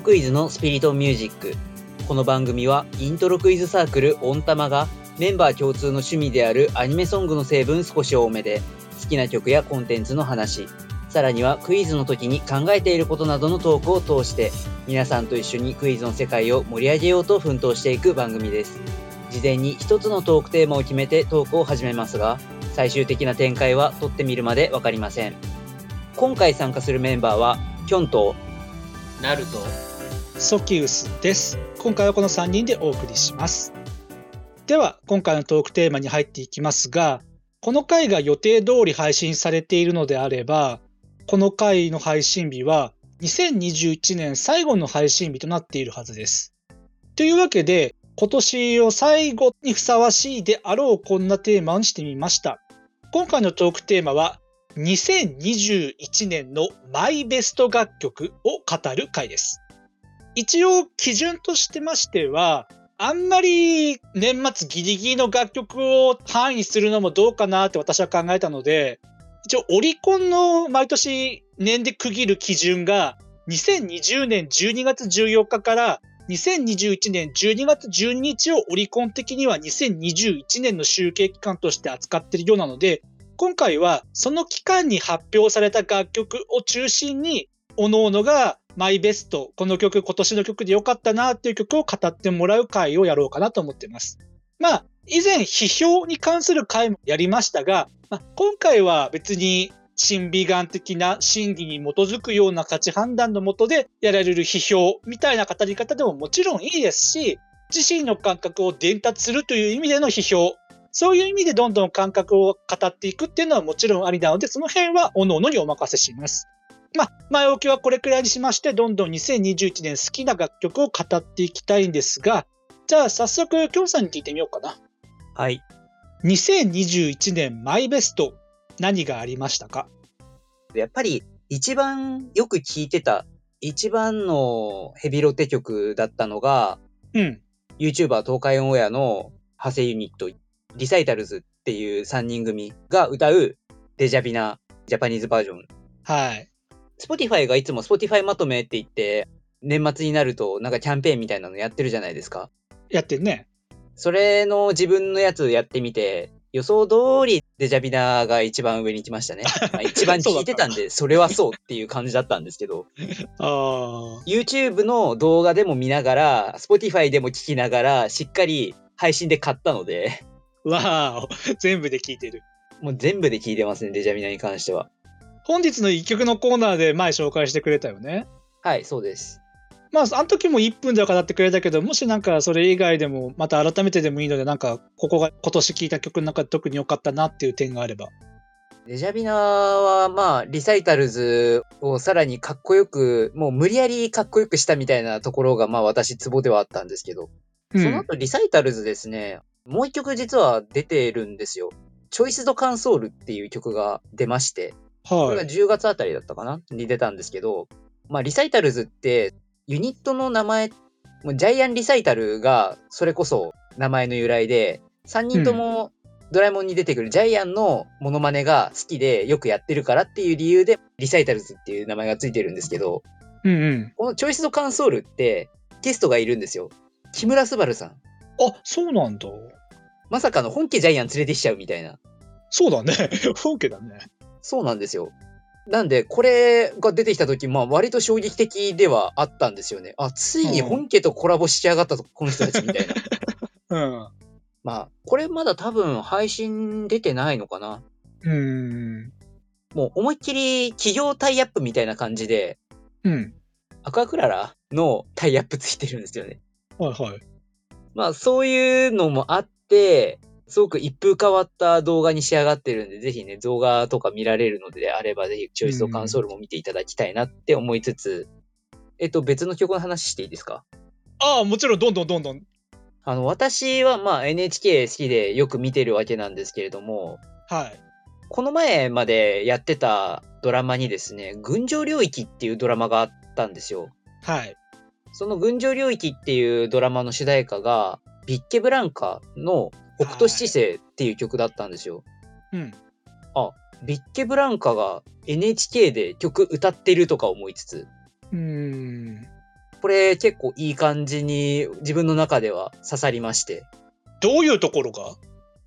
ロクイズのスピリットミュージック。この番組はイントロクイズサークルオンタマがメンバー共通の趣味であるアニメソングの成分少し多めで好きな曲やコンテンツの話、さらにはクイズの時に考えていることなどのトークを通して皆さんと一緒にクイズの世界を盛り上げようと奮闘していく番組です。事前に一つのトークテーマを決めてトークを始めますが、最終的な展開は撮ってみるまでわかりません。今回参加するメンバーは、キョンとナルトソキウスです。今回はこの3人でお送りします。では、今回のトークテーマに入っていきますが、この回が予定通り配信されているのであれば、この回の配信日は2021年最後の配信日となっているはずです。というわけで、今年を最後にふさわしいであろうこんなテーマにしてみました。今回のトークテーマは、2021年のマイベスト楽曲を語る回です。一応基準としてましては、あんまり年末ギリギリの楽曲を範囲するのもどうかなって私は考えたので、一応オリコンの毎年年で区切る基準が2020年12月14日から2021年12月12日をオリコン的には2021年の集計期間として扱っているようなので、今回はその期間に発表された楽曲を中心に、各々がマイベスト、この曲、今年の曲で良かったなっていう曲を語ってもらう回をやろうかなと思っています。まあ、以前、批評に関する回もやりましたが、まあ、今回は別に、審美眼的な審議に基づくような価値判断のもとでやられる批評みたいな語り方でももちろんいいですし、自身の感覚を伝達するという意味での批評、そういう意味でどんどん感覚を語っていくっていうのはもちろんありなので、その辺は各々にお任せします。まあ、前置きはこれくらいにしまして、どんどん2021年好きな楽曲を語っていきたいんですが、じゃあ早速、きょんさんに聞いてみようかな。はい。2021年マイベスト、何がありましたか？やっぱり一番よく聴いてた、一番のヘビロテ曲だったのが、うん。YouTuber 東海オンエアの派生ユニット、リサイタルズっていう3人組が歌うデジャビナジャパニーズバージョン。はい。Spotify がいつも Spotify まとめって言って、年末になるとなんかキャンペーンみたいなのやってるじゃないですか。やってるね。それの自分のやつやってみて、予想通りデジャビナが一番上に来ましたね。まあ一番聞いてたんで、それはそうっていう感じだったんですけど、あ YouTube の動画でも見ながら、Spotify でも聞きながら、しっかり配信で買ったので、あ。わーお。全部で聞いてる。もう全部で聞いてますね、デジャビナに関しては。本日の一曲のコーナーで前紹介してくれたよね。はい、そうです。まあ、あの時も1分では語ってくれたけど、もしなんかそれ以外でも、また改めてでもいいので、なんか、ここが今年聴いた曲の中で特に良かったなっていう点があれば。デジャビナは、まあ、リサイタルズをさらにかっこよく、もう無理やりかっこよくしたみたいなところが、まあ私、ツボではあったんですけど、うんその後、リサイタルズですね、もう一曲実は出てるんですよ。チョイスドカンソールっていう曲が出まして、これがはい。10月あたりだったかな？に出たんですけど、まあ、リサイタルズって、ユニットの名前、もうジャイアンリサイタルが、それこそ名前の由来で、3人ともドラえもんに出てくるジャイアンのモノマネが好きでよくやってるからっていう理由で、リサイタルズっていう名前がついてるんですけど、うんうん。このチョイスドカンソールって、ゲストがいるんですよ。木村昴さん。あ、そうなんだ。まさかの本家ジャイアン連れてきちゃうみたいな。そうだね。本家だね。そうなんですよ。なんで、これが出てきた時、まあ、割と衝撃的ではあったんですよね。あ、ついに本家とコラボしやがったと、この人たちみたいな。うん。まあ、これまだ多分配信出てないのかな。うん。もう思いっきり企業タイアップみたいな感じで、うん。アクアクララのタイアップついてるんですよね。はいはい。まあ、そういうのもあって、すごく一風変わった動画に仕上がってるんで、ぜひね、動画とか見られるのであれば、ぜひ、チョイスとカンソールも見ていただきたいなって思いつつ、えっと、別の曲の話していいですか？ああ、もちろん、どんどんどんどん。あの、私はまあ NHK 好きでよく見てるわけなんですけれども、はい。この前までやってたドラマにですね、群青領域っていうドラマがあったんですよ。はい。その群青領域っていうドラマの主題歌が、ビッケブランカの北斗七星っていう曲だったんですよ。うん。ビッケブランカが NHK で曲歌ってるとか思いつつ、うーん。これ結構いい感じに自分の中では刺さりまして。どういうところが？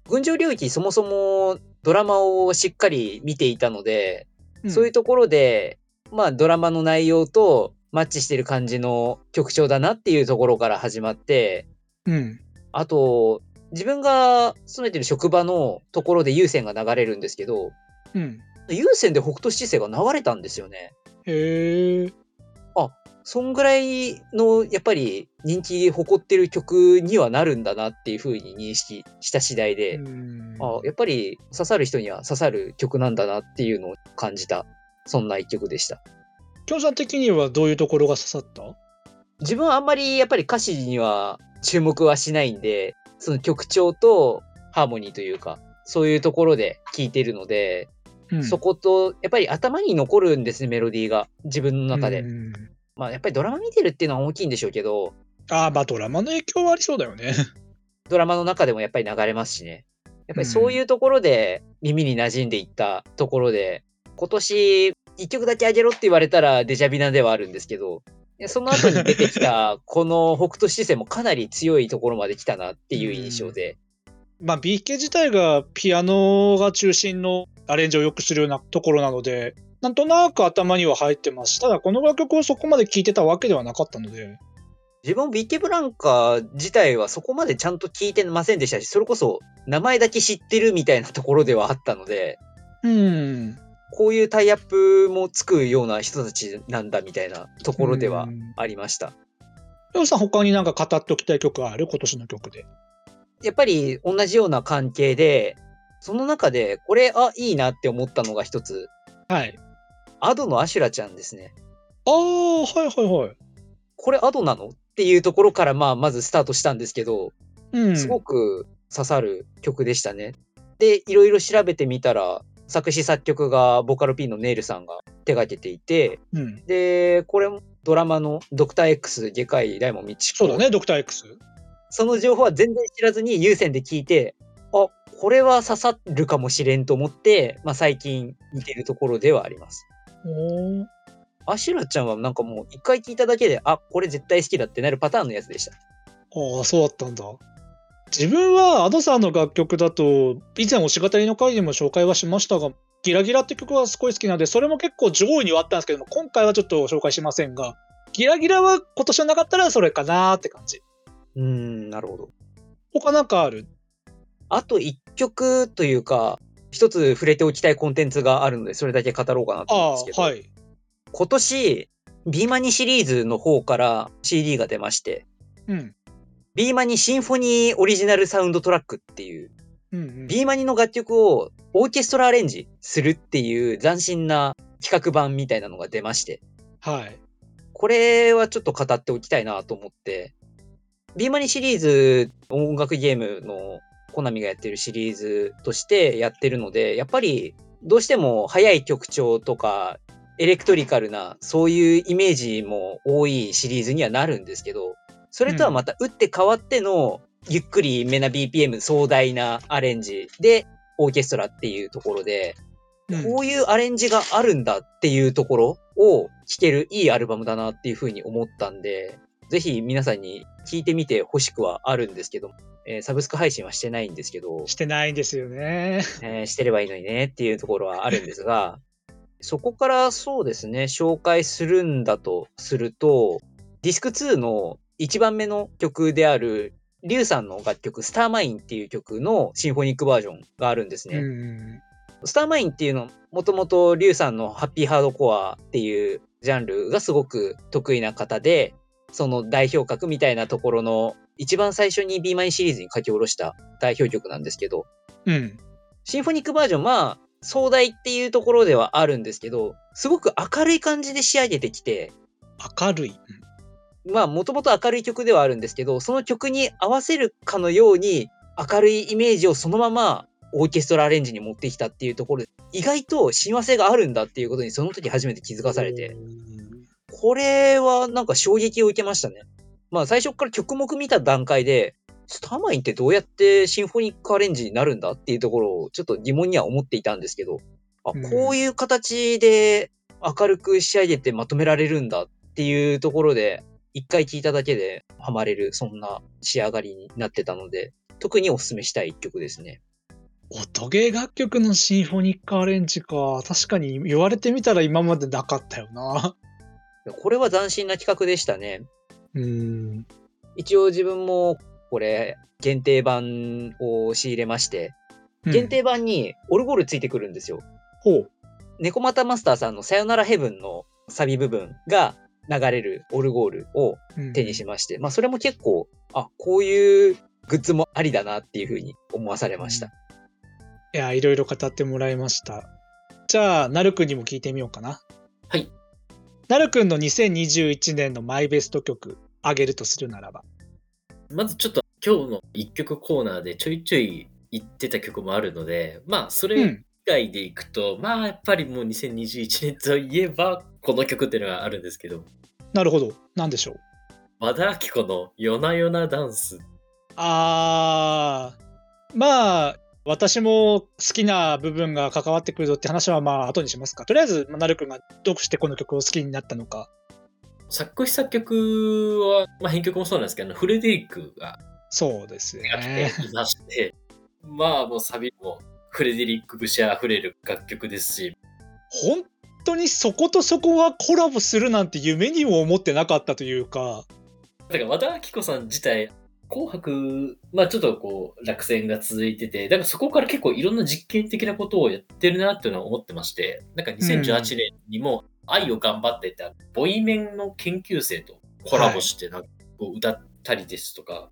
群青領域そもそもドラマをしっかり見ていたので、そういうところで、まあドラマの内容とマッチしてる感じの曲調だなっていうところから始まって、うん。あと、自分が勤めてる職場のところで有線が流れるんですけど、うん。有線で北斗七星が流れたんですよね。へえ。そんぐらいの、やっぱり人気誇ってる曲にはなるんだなっていう風に認識した次第で、うんあやっぱり刺さる人には刺さる曲なんだなっていうのを感じた、そんな一曲でした。きょんさん的にはどういうところが刺さった？自分はあんまりやっぱり歌詞には注目はしないんで、その曲調とハーモニーというか、そういうところで聴いてるので、うんそこと、やっぱり頭に残るんですね、メロディーが。自分の中で。うんまあ、やっぱりドラマ見てるっていうのは大きいんでしょうけど、ああ、まあドラマの影響はありそうだよね。ドラマの中でもやっぱり流れますしね。やっぱりそういうところで耳に馴染んでいったところで、今年一曲だけあげろって言われたらデジャビナではあるんですけど、いやその後に出てきた この北斗七星もかなり強いところまで来たなっていう印象で、まあ BK 自体がピアノが中心のアレンジを良くするようなところなので、なんとなく頭には入ってます。ただこの楽曲をそこまで聴いてたわけではなかったので、自分もビッケブランカ自体はそこまでちゃんと聞いてませんでしたし、それこそ名前だけ知ってるみたいなところではあったので、うん。こういうタイアップもつくような人たちなんだみたいなところではうんありました。りょうさん他になんか語っておきたい曲ある今年の曲で。やっぱり同じような関係で、その中でこれ、あ、いいなって思ったのが一つ、はい。アドのアシュラちゃんですね。ああ、はいはいはい。これアドなの？っていうところから、まあ、まずスタートしたんですけど、うん。すごく刺さる曲でしたね。で、いろいろ調べてみたら、作詞作曲がボカロ P のネイルさんが手掛けていて、うん。で、これもドラマのドクター X 外科医大門道子そうだね、ドクター X。その情報は全然知らずに有線で聞いて、あ、これは刺さるかもしれんと思って、まあ最近見てるところではあります。アシュラちゃんはなんかもう一回聞いただけで、あ、これ絶対好きだってなるパターンのやつでした。ああ、そうだったんだ。自分は Ado さんの楽曲だと、以前おしがたりの回でも紹介はしましたが、ギラギラって曲はすごい好きなんで、それも結構上位にはあったんですけども、今回はちょっと紹介しませんが、ギラギラは今年はなかったらそれかなーって感じ。うーん、なるほど。他なんかある？あと一曲というか、一つ触れておきたいコンテンツがあるので、それだけ語ろうかなと思うんですけど、あ、はい。今年、 BEMANIシリーズの方から CD が出まして、うん。 BEMANI SYMPHONY Original Soundtrack っていう、うん、うん。 BEMANIの楽曲をオーケストラアレンジするっていう斬新な企画版みたいなのが出まして、はい。これはちょっと語っておきたいなと思って、 BEMANIシリーズ音楽ゲームのコナミがやってるシリーズとしてやってるので、やっぱりどうしても速い曲調とかエレクトリカルなそういうイメージも多いシリーズにはなるんですけど、それとはまた打って変わってのゆっくりめな BPM 壮大なアレンジでオーケストラっていうところで、こういうアレンジがあるんだっていうところを聴けるいいアルバムだなっていうふうに思ったんで、ぜひ皆さんに聴いてみてほしくはあるんですけど、えーサブスク配信はしてないんですけど、してないんですよね。えーしてればいいのにねっていうところはあるんですが、そこからそうですね、紹介するんだとすると、ディスク2の1番目の曲である、リュウさんの楽曲、スターマインっていう曲のシンフォニックバージョンがあるんですね。うん。スターマインっていうのは、もともとリュウさんのハッピーハードコアっていうジャンルがすごく得意な方で、その代表格みたいなところの一番最初に B マインシリーズに書き下ろした代表曲なんですけど、うん。シンフォニックバージョン、まあ、壮大っていうところではあるんですけど、すごく明るい感じで仕上げてきて、明るい。まあ、もともと明るい曲ではあるんですけど、その曲に合わせるかのように、明るいイメージをそのままオーケストラアレンジに持ってきたっていうところで、意外と親和性があるんだっていうことにその時初めて気づかされて、これはなんか衝撃を受けましたね。まあ最初から曲目見た段階で、スターマインってどうやってシンフォニックアレンジになるんだっていうところをちょっと疑問には思っていたんですけど、あ、うんこういう形で明るく仕上げてまとめられるんだっていうところで、一回聴いただけでハマれる、そんな仕上がりになってたので、特にお勧めしたい一曲ですね。音ゲー楽曲のシンフォニックアレンジか。確かに言われてみたら今までなかったよな。これは斬新な企画でしたね。うん。一応自分もこれ限定版を仕入れまして、限定版にオルゴールついてくるんですよ。ほう。猫又マスターさんのさよならヘブンのサビ部分が流れるオルゴールをうん手にしまして、まあそれも結構、あ、こういうグッズもありだなっていうふうに思わされました。いや、いろいろ語ってもらいました。じゃあ、なるくんにも聞いてみようかな。はい。なるくんの2021年のマイベスト曲、あげるとするならば。まずちょっと今日の一曲コーナーでちょいちょい言ってた曲もあるので、まあそれ以うん。外でいくと、まあやっぱりもう2021年といえばこの曲っていうのがあるんですけど、なるほど。なんでしょう？和田アキ子の夜な夜なダンス。あー、まあ、私も好きな部分が関わってくるぞって話はまあ後にしますか。とりあえず、まあなるくんがどうしてこの曲を好きになったのか。作詞作曲は、まあ、編曲もそうなんですけど、フレデリックがそうですやってね。いまして、まあもうサビもフレデリック節あふれる楽曲ですし、本当にそことそこはコラボするなんて夢にも思ってなかったというか、だから和田アキ子さん自体、紅白、まあちょっとこう落選が続いてて、だからそこから結構いろんな実験的なことをやってるなっていうのは思ってまして、なんか2018年にも愛を頑張ってって、ボイメンの研究生とコラボしてなんか歌ったりですとか、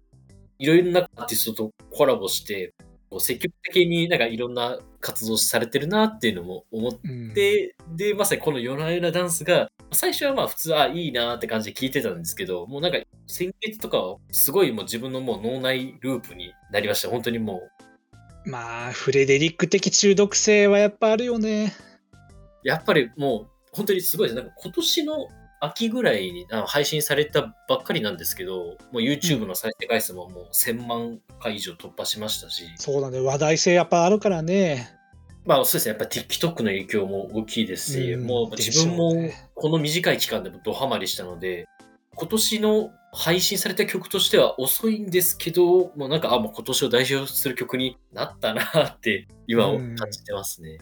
いろいろなアーティストとコラボして、こう積極的になんかいろんな活動されてるなっていうのも思っうんで、で、まさにこの夜な夜なダンスが、最初はまあ普通、あ、いいなって感じで聞いてたんですけど、もうなんか先月とかはすごいもう自分のもう脳内ループになりました。本当にもう、まあ、フレデリック的中毒性はやっぱあるよね。やっぱりもう本当にすごいです。なんか今年の秋ぐらいにあの配信されたばっかりなんですけど、もう YouTube の再生回数ももう1000万回以上突破しましたし、そうだね、話題性やっぱあるからね。まあそうですね、やっぱ TikTok の影響も大きいですし、うん。もう自分もこの短い期間でもドハマりしたので、今年の配信された曲としては遅いんですけど、もうなんか、あ、もう今年を代表する曲になったなって今を感じてますね。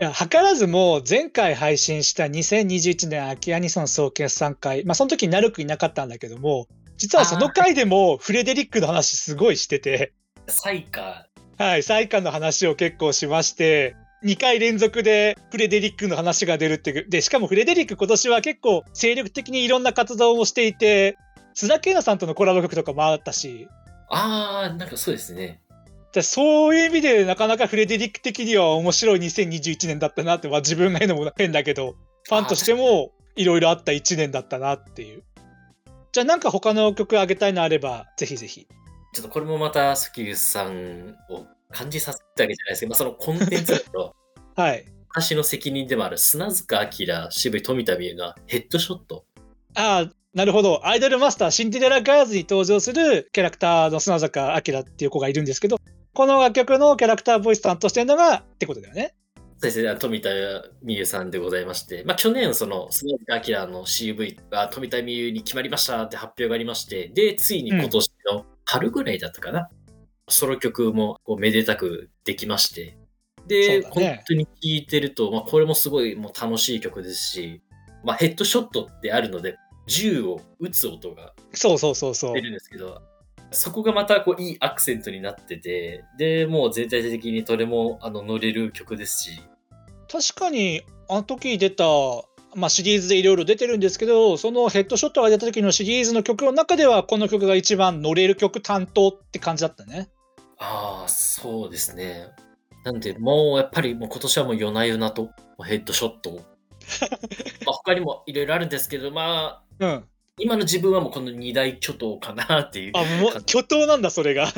いや、図らずも前回配信した2021年秋アニソン総決算会、まあその時になるくいなかったんだけども、実はその回でもフレデリックの話すごいしてて、サイカはい、サイカの話を結構しまして、2回連続でフレデリックの話が出るっていう。で、しかもフレデリック今年は結構精力的にいろんな活動をしていて、須田圭奈さんとのコラボ曲とかもあったし、あー、なんかそうですね。でそういう意味でなかなかフレデリック的には面白い2021年だったなって、まあ、自分が言うのも変だけど、ファンとしてもいろいろあった1年だったなっていう。じゃあなんか他の曲あげたいのあれば、ぜひぜひ。ちょっとこれもまた、スキューさんを感じさせたわけじゃないですけど、まあ、そのコンテンツだと、はい。私の責任でもある砂塚明、渋井富田美優がヘッドショット。ああ、なるほど。アイドルマスター、シンデレラガールズに登場するキャラクターの砂坂明っていう子がいるんですけど、この楽曲のキャラクターボイス担当してるのがってことだよね。そうですね、富田美優さんでございまして、まあ、去年、その砂塚明の CV が富田美優に決まりましたって発表がありまして、で、ついに今年の春ぐらいだったかな、ソロ曲もこうめでたくできまして、で、ね。本当に聴いてると、まあ、これもすごいもう楽しい曲ですし、まあ、ヘッドショットってあるので、銃を撃つ音がそうそうそうそう。出。るんですけど、そこがまたこういいアクセントになってて、で、もう全体的にどれもあの乗れる曲ですし、確かに、あの時出た、まあ、シリーズでいろいろ出てるんですけど、そのヘッドショットが出た時のシリーズの曲の中では、この曲が一番乗れる曲担当って感じだったね。ああ、そうですね。なんで、もうやっぱりもう今年はもう夜な夜なとヘッドショットを。まあ他にもいろいろあるんですけど、まあ、うん。今の自分はもうこの二大巨頭かなっていう。あ、もう、巨頭なんだ、それが。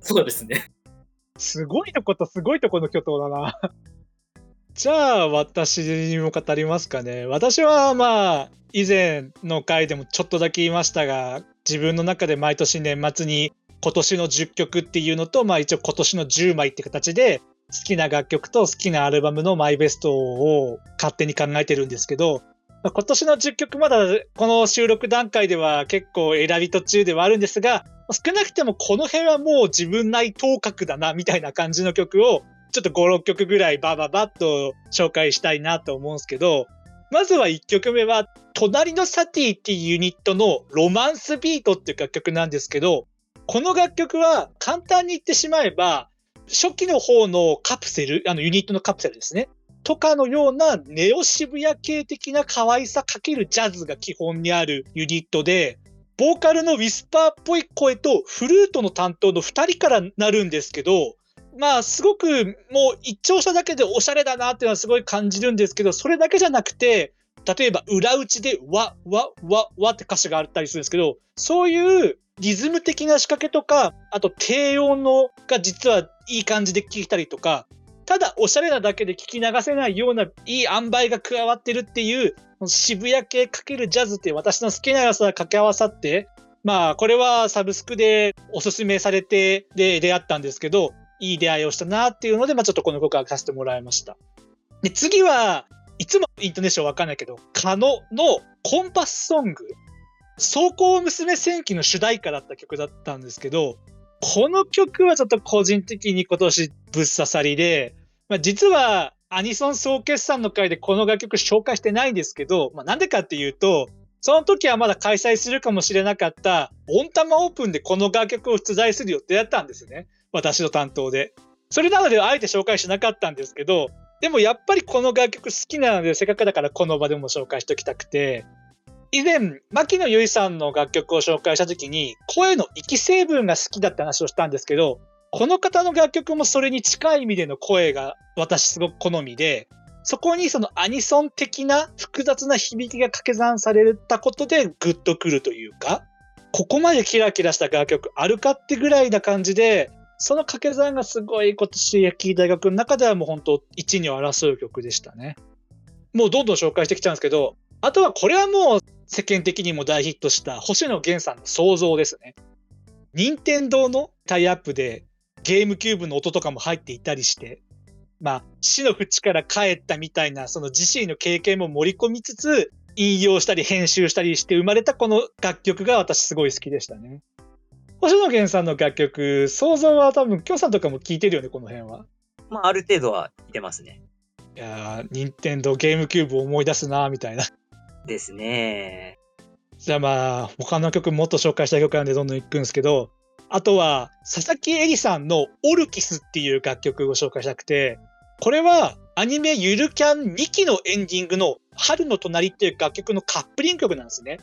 そうですね。すごいとことすごいとこの巨頭だな。じゃあ私にも語りますかね。私はまあ以前の回でもちょっとだけ言いましたが自分の中で毎年年末に今年の10曲っていうのとまあ一応今年の10枚って形で好きな楽曲と好きなアルバムのマイベストを勝手に考えてるんですけどまあ今年の10曲まだこの収録段階では結構選び途中ではあるんですが、少なくてもこの辺はもう自分内頭角だなみたいな感じの曲をちょっと5、6曲ぐらいバババッと紹介したいなと思うんですけど、まずは1曲目は、隣のサティっていうユニットのロマンスビートっていう楽曲なんですけど、この楽曲は簡単に言ってしまえば、初期の方のカプセル、あのユニットのカプセルですね。とかのようなネオ渋谷系的な可愛さかけるジャズが基本にあるユニットで、ボーカルのウィスパーっぽい声とフルートの担当の2人からなるんですけど、まあ、すごくもう一聴しただけでおしゃれだなっていうのはすごい感じるんですけど、それだけじゃなくて、例えば裏打ちでわ、わ、わ、わって歌詞があったりするんですけど、そういうリズム的な仕掛けとか、あと低音のが実はいい感じで聴いたりとか、ただおしゃれなだけで聞き流せないようないい塩梅が加わってるっていう、渋谷系かけるジャズって私の好きな良さが掛け合わさって、まあこれはサブスクでおすすめされてで出会ったんですけど、いい出会いをしたなっていうので、まあちょっとこの告白させてもらいました。で、次は、いつもイントネーションわかんないけど、カノのコンパスソング。走行娘戦記の主題歌だった曲だったんですけど、この曲はちょっと個人的に今年ぶっ刺さりで、まあ、実はアニソン総決算の回でこの楽曲紹介してないんですけど、まあ、なんでかっていうと、その時はまだ開催するかもしれなかった、オンタマオープンでこの楽曲を出題する予定だったんですね。私の担当で。それなのであえて紹介しなかったんですけど、でもやっぱりこの楽曲好きなので、せっかくだからこの場でも紹介しておきたくて、以前、牧野由依さんの楽曲を紹介した時に、声の息成分が好きだって話をしたんですけど、この方の楽曲もそれに近い意味での声が私すごく好みで、そこにそのアニソン的な複雑な響きが掛け算されたことでグッとくるというか、ここまでキラキラした楽曲あるかってぐらいな感じで、その掛け算がすごい今年焼き大学の中ではもう本当一二を争う曲でしたね。もうどんどん紹介してきちゃうんですけど、あとはこれはもう世間的にも大ヒットした星野源さんの想像ですね。任天堂のタイアップでゲームキューブの音とかも入っていたりして、まあ、死の淵から帰ったみたいな、その自身の経験も盛り込みつつ、引用したり編集したりして生まれたこの楽曲が私すごい好きでしたね。星野源さんの楽曲、想像は多分、きょうさんとかも聴いてるよね、この辺は。まあ、ある程度は聞いてますね。いやー、任天堂ゲームキューブを思い出すな、みたいな。ですね。じゃあまあ、他の曲もっと紹介したい曲なんでどんどん行くんですけど、あとは、佐々木絵里さんのオルキスっていう楽曲を紹介したくて、これはアニメゆるキャン2期のエンディングの春の隣っていう楽曲のカップリング曲なんですね。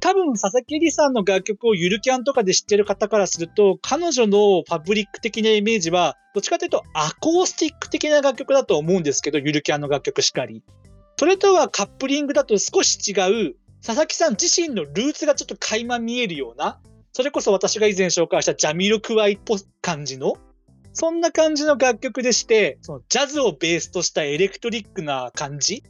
多分、佐々木里さんの楽曲をゆるキャンとかで知ってる方からすると、彼女のパブリック的なイメージは、どっちかというとアコースティック的な楽曲だと思うんですけど、ゆるキャンの楽曲しかり。それとはカップリングだと少し違う、佐々木さん自身のルーツがちょっと垣間見えるような、それこそ私が以前紹介したジャミロクワイっぽい感じの、そんな感じの楽曲でして、そのジャズをベースとしたエレクトリックな感じ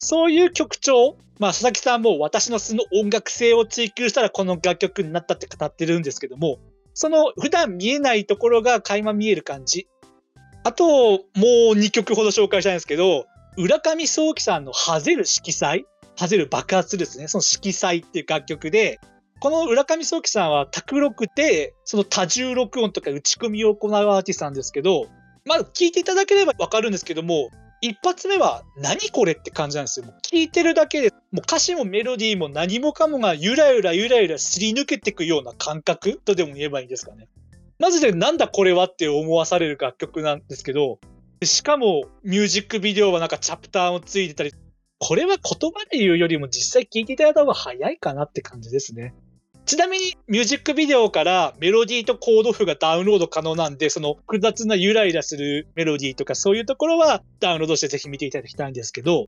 そういう曲調、まあ、佐々木さんも私の素の音楽性を追求したらこの楽曲になったって語ってるんですけども、その普段見えないところが垣間見える感じ。あと、もう2曲ほど紹介したいんですけど、浦上壮樹さんのハゼる色彩ハゼる爆発ですね。その色彩っていう楽曲で、この浦上壮樹さんは卓録で、その多重録音とか打ち込みを行うアーティストなんですけど、まあ、聞いていただければわかるんですけども、一発目は何これって感じなんですよ。もう聞いてるだけで、もう歌詞もメロディーも何もかもがゆらゆらゆらゆらすり抜けていくような感覚とでも言えばいいんですかね。マジでなんだこれはって思わされる楽曲なんですけど、しかもミュージックビデオはなんかチャプターもついてたり、これは言葉で言うよりも実際聞いていただいた方が早いかなって感じですね。ちなみにミュージックビデオからメロディーとコード譜がダウンロード可能なんで、その複雑なゆらゆらするメロディーとかそういうところはダウンロードしてぜひ見ていただきたいんですけど、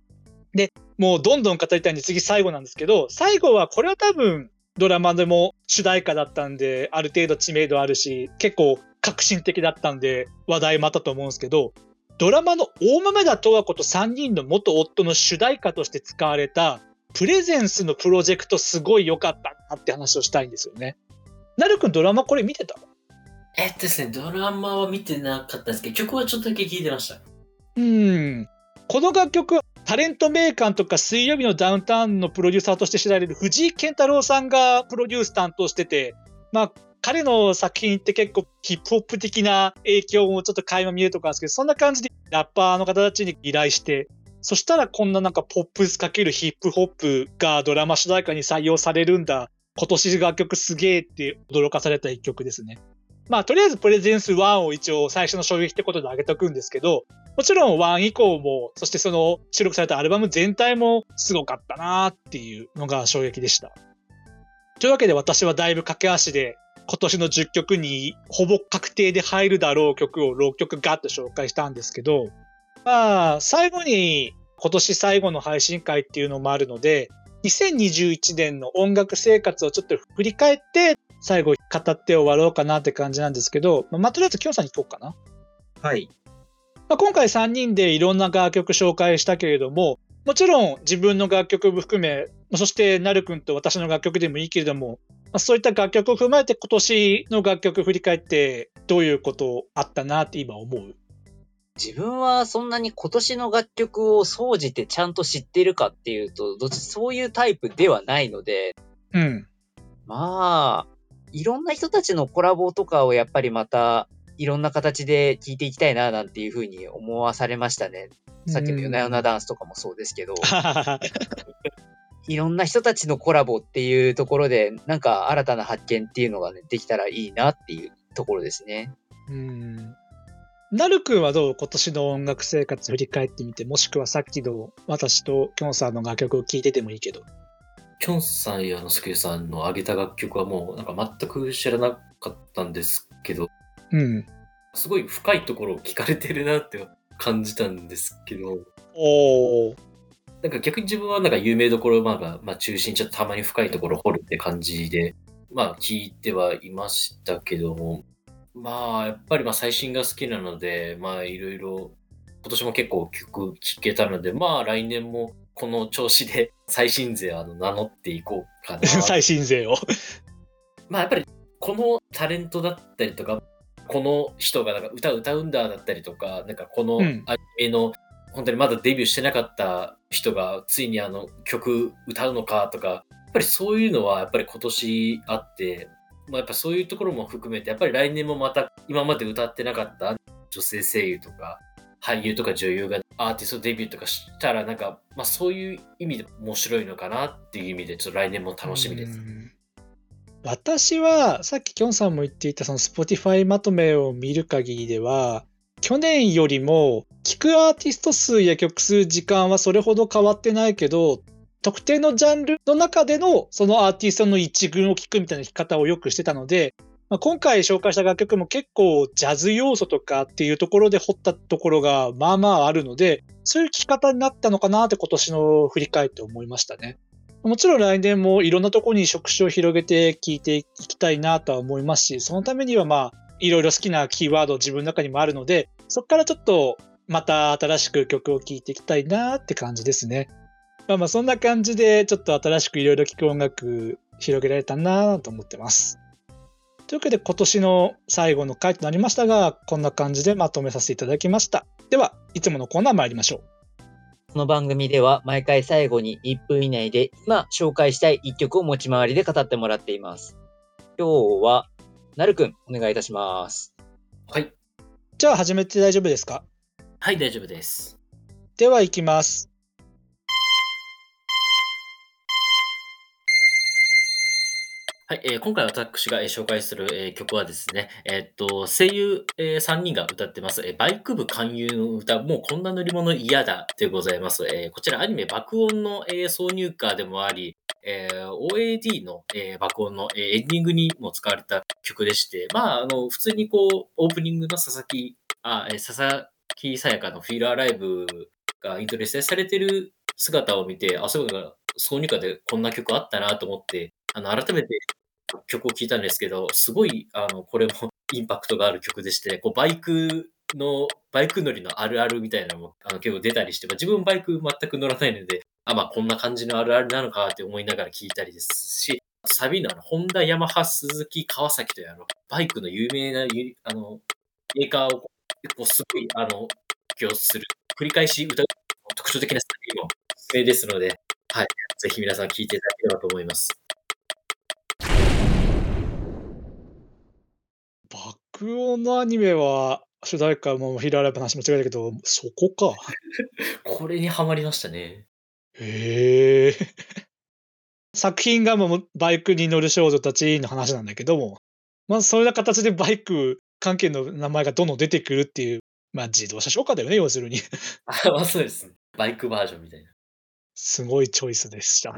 で、もうどんどん語りたいんで次最後なんですけど、最後はこれは多分ドラマでも主題歌だったんで、ある程度知名度あるし、結構革新的だったんで話題もあったと思うんですけど、ドラマの大豆田十和子と3人の元夫の主題歌として使われたプレゼンスのプロジェクトすごい良かったなって話をしたいんですよね。なるくんドラマこれ見てたえっとですね、ドラマは見てなかったですけど、曲はちょっとだけ聴いてました。うん。この楽曲、タレント名鑑とか水曜日のダウンタウンのプロデューサーとして知られる藤井健太郎さんがプロデュース担当してて、まあ、彼の作品って結構ヒップホップ的な影響もちょっと垣間見えるとかあるんですけど、そんな感じでラッパーの方たちに依頼して、そしたらこんななんかポップスかけるヒップホップがドラマ主題歌に採用されるんだ。今年楽曲すげえって驚かされた一曲ですね。まあ、とりあえずプレゼンス1を一応最初の衝撃ってことで上げとくんですけど、もちろん1以降も、そしてその収録されたアルバム全体もすごかったなーっていうのが衝撃でした。というわけで私はだいぶ駆け足で今年の10曲にほぼ確定で入るだろう曲を6曲ガッと紹介したんですけど、まあ、最後に今年最後の配信会っていうのもあるので、2021年の音楽生活をちょっと振り返って、最後語って終わろうかなって感じなんですけど、まあ、とりあえず、きょんさんに行こうかな。はい。まあ、今回3人でいろんな楽曲紹介したけれども、もちろん自分の楽曲も含め、そしてなるくんと私の楽曲でもいいけれども、まあ、そういった楽曲を踏まえて今年の楽曲振り返ってどういうことあったなって今思う？自分はそんなに今年の楽曲を総じてちゃんと知ってるかっていうと、どっちそういうタイプではないので、うん。まあ、いろんな人たちのコラボとかをやっぱりまた、いろんな形で聞いていきたいな、なんていうふうに思わされましたね。さっきの夜な夜なダンスとかもそうですけど。いろんな人たちのコラボっていうところで、なんか新たな発見っていうのがね、できたらいいなっていうところですね。うん。なるくんはどう今年の音楽生活振り返ってみて、もしくはさっきの私ときょんさんの楽曲を聴いててもいいけど。きょんさんやのすけさんの上げた楽曲はもうなんか全く知らなかったんですけど、うん。すごい深いところを聞かれてるなって感じたんですけど。おお。なんか逆に自分はなんか有名どころまあまあ中心ちょっとたまに深いところ掘るって感じで、まあ聞いてはいましたけども、まあやっぱりまあ最新が好きなので、まあいろいろ今年も結構曲聴けたので、まあ来年もこの調子で 最新勢あの名乗っていこうかな。最新勢をまあやっぱりこのタレントだったりとか、この人がなんか歌歌うんだだったりとか、なんかこのアニメの本当にまだデビューしてなかった人がついにあの曲歌うのかとか、やっぱりそういうのはやっぱり今年あって、まあ、やっぱそういうところも含めて、やっぱり来年もまた今まで歌ってなかった女性声優とか、俳優とか女優がアーティストデビューとかしたら、なんか、まあそういう意味で面白いのかなっていう意味で、ちょっと来年も楽しみです。私は、さっききょんさんも言っていたその Spotify まとめを見る限りでは、去年よりも聴くアーティスト数や曲数時間はそれほど変わってないけど、特定のジャンルの中でのそのアーティストの一群を聴くみたいな弾き方をよくしてたので、まあ、今回紹介した楽曲も結構ジャズ要素とかっていうところで掘ったところがまあまああるので、そういう聴き方になったのかなって今年の振り返って思いましたね。もちろん来年もいろんなところに職種を広げて聴いていきたいなとは思いますし、そのためにはまあいろいろ好きなキーワード自分の中にもあるので、そこからちょっとまた新しく曲を聴いていきたいなって感じですね。まあまあそんな感じでちょっと新しくいろいろ聴く音楽広げられたなと思ってます。というわけで今年の最後の回となりましたが、こんな感じでまとめさせていただきました。では、いつものコーナー参りましょう。この番組では毎回最後に1分以内で今紹介したい1曲を持ち回りで語ってもらっています。今日はなるくん、お願いいたします。はい。じゃあ始めて大丈夫ですか？はい、大丈夫です。では行きます。はい、えー、今回私が、紹介する、えー、曲はですね、えっと、声優、えー、3人が歌ってます、えー、バイク部勧誘の歌、もうこんな乗り物嫌だでございます。えー、こちらアニメ爆音の、えー、挿入歌でもあり、えー、OAD の、えー、爆音の、えー、エンディングにも使われた曲でして、まあ、あの、普通にこう、オープニングの佐々木、あ、えー、佐々木さやかのフィーラーライブがイントレスされてる姿を見て、あ、そういうのが挿入歌でこんな曲あったなと思って、あの、改めて曲を聴いたんですけど、すごい、あの、これも インパクトがある曲でして、こう、バイクの、バイク乗りのあるあるみたいなのも、あの、結構出たりして、まあ、自分バイク全く乗らないので、あ、まあこんな感じのあるあるなのかって思いながら聞いたりですし、サビのあの、ホンダ、ヤマハ、鈴木、川崎というあの、バイクの有名な、あの、メーカーを、こうすごい、あの、起用する、繰り返し歌う特徴的な作品もおすすめですので、はい。ぜひ皆さん聞いていただければと思います。爆音のアニメは、主題歌もヒーラーライブの話も違うけど、そこか。これにハマりましたね。へえ。作品がもうバイクに乗る少女たちの話なんだけども、まあそういう形でバイク関係の名前がどんどん出てくるっていう、まあ自動車紹介だよね、要するに。あ、まあそうですね。バイクバージョンみたいな。すごいチョイスでした。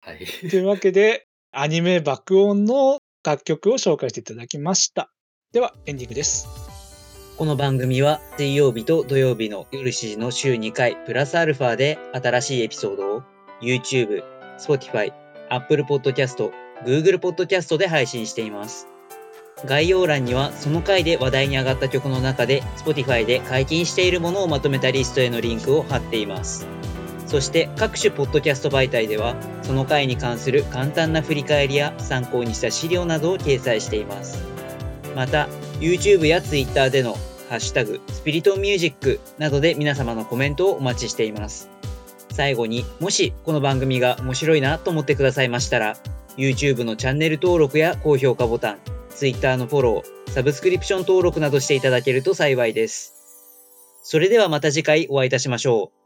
はい。というわけで、アニメ爆音の楽曲を紹介していただきました。では、エンディングです。この番組は水曜日と土曜日の夜7時の週2回プラスアルファで新しいエピソードを YouTube、Spotify、Apple Podcast、Google Podcast で配信しています。概要欄にはその回で話題に上がった曲の中で Spotify で解禁しているものをまとめたリストへのリンクを貼っています。そして各種ポッドキャスト媒体ではその回に関する簡単な振り返りや参考にした資料などを掲載しています。また YouTube や Twitter でのハッシュタグスピリトミュージックなどで皆様のコメントをお待ちしています。最後にもしこの番組が面白いなと思ってくださいましたら YouTube のチャンネル登録や高評価ボタン Twitter のフォロー、サブスクリプション登録などしていただけると幸いです。それではまた次回お会いいたしましょう。